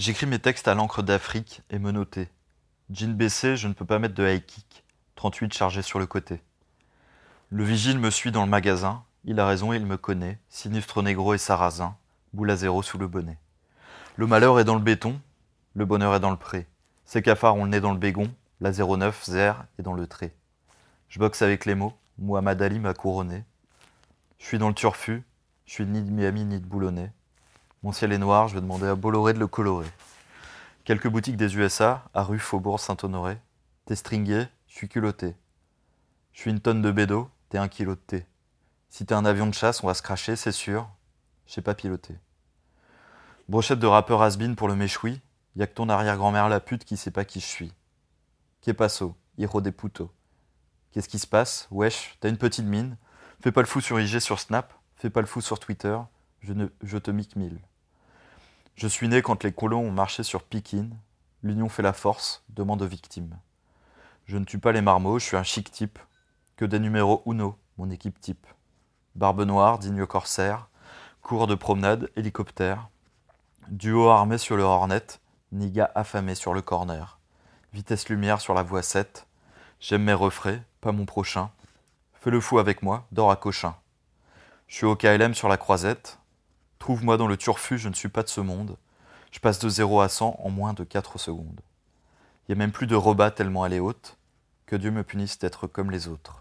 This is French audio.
J'écris mes textes à l'encre d'Afrique et me noter. Jean baissé, je ne peux pas mettre de high kick. 38 chargé sur le côté. Le vigile me suit dans le magasin. Il a raison, il me connaît. Sinistre négro et sarrasin. Boule zéro sous le bonnet. Le malheur est dans le béton. Le bonheur est dans le pré. Ces cafards ont le nez dans le bégon. La 09, zer est dans le trait. Je boxe avec les mots. Muhammad Ali m'a couronné. Je suis dans le turfu. Je suis ni de Miami ni de Boulonnais. Mon ciel est noir, je vais demander à Bolloré de le colorer. Quelques boutiques des USA, à rue Faubourg Saint-Honoré. T'es stringué, je suis culotté. Je suis une tonne de bédo, t'es un kilo de thé. Si t'es un avion de chasse, on va se cracher, c'est sûr. Je sais pas piloter. Brochette de rappeur has pour le méchoui. Y a que ton arrière-grand-mère la pute qui sait pas qui je suis. Qu'est passo, héros des poutos. Qu'est-ce qui se passe? Wesh, t'as une petite mine? Fais pas le fou sur IG sur Snap. Fais pas le fou sur Twitter. Je, ne, je te mique mille. Je suis né quand les colons ont marché sur Pékin. L'union fait la force, demande aux victimes. Je ne tue pas les marmots, je suis un chic type. Que des numéros Uno, mon équipe type. Barbe noire, digne corsaire. Cours de promenade, hélicoptère. Duo armé sur le Hornet. Niga affamé sur le corner. Vitesse lumière sur la voie 7. J'aime mes refrains, pas mon prochain. Fais le fou avec moi, dors à Cochin. Je suis au KLM sur la croisette. Trouve-moi dans le turfu, je ne suis pas de ce monde. Je passe de 0 à 100 en moins de 4 secondes. Il n'y a même plus de rebat tellement elle est haute. Que Dieu me punisse d'être comme les autres.